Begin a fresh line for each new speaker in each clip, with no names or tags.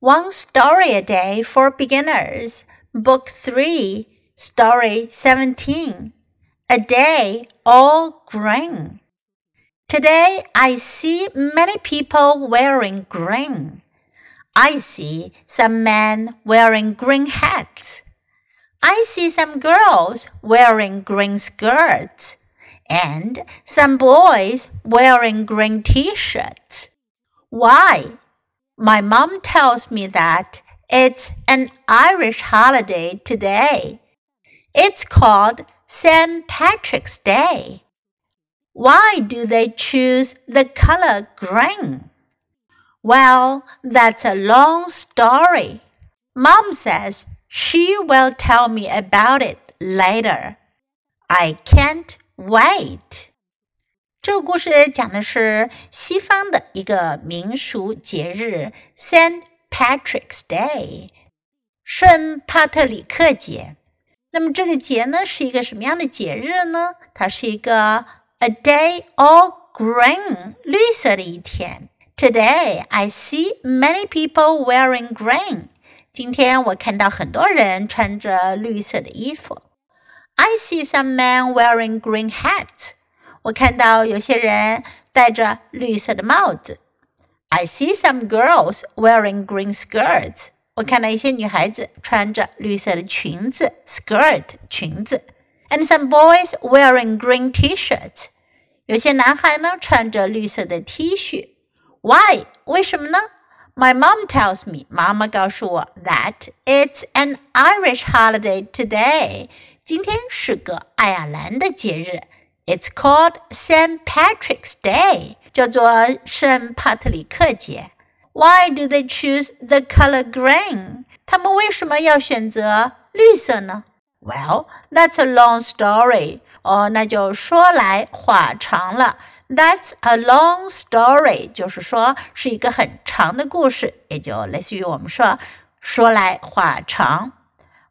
One Story a Day for Beginners, Book 3, Story 17. A Day All Green. Today I see many people wearing green. I see some men wearing green hats. I see some girls wearing green skirts and some boys wearing green t shirts. Why? My mom tells me that it's an Irish holiday today. It's called St. Patrick's Day. Why do they choose the color green? Well, that's a long story. Mom says she will tell me about it later. I can't wait. 这个故事讲的是西方的一个民俗节日 Saint Patrick's Day，圣帕特里克节。那么这个节呢是一个什么样的节日呢？它是一个 A day all green，绿色的一天。Today I see many people wearing green。今天我看到很多人穿着绿色的衣服。I see some men wearing green hats。我看到有些人戴着绿色的帽子。I see some girls wearing green skirts。我看到一些女孩子穿着绿色的裙子，skirt 裙子，and some boys wearing green T-shirts。有些男孩呢穿着绿色的 T 恤。Why？为什么呢？My mom tells me，妈妈告诉我，that it's an Irish holiday today。今天是个爱尔兰的节日。 It's called St. Patrick's Day，叫做圣帕特里克节。Why do they choose the color green？他们为什么要选择绿色呢？Well, that's a long story。哦，那就说来话长了。That's a long story，就是说是一个很长的故事，也就类似于我们说说来话长。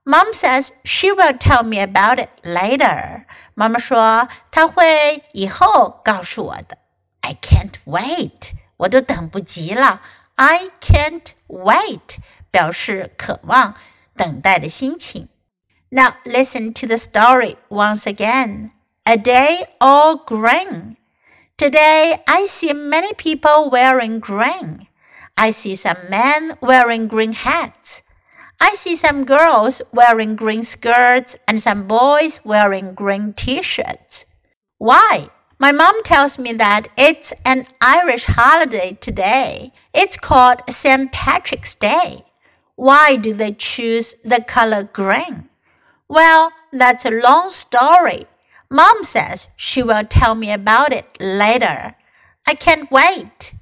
Mom says she will tell me about it later. 妈妈说她会以后告诉我的。I can't wait. 我都等不及了。I can't wait 表示渴望、等待的心情。Now listen to the story once again. A day all green. Today I see many people wearing green. I see some men wearing green hats. I see some girls wearing green skirts and some boys wearing green t shirts. Why? My mom tells me that it's an Irish holiday today. It's called St. Patrick's Day. Why do they choose the color green? Well, that's a long story. Mom says she will tell me about it later. I can't wait.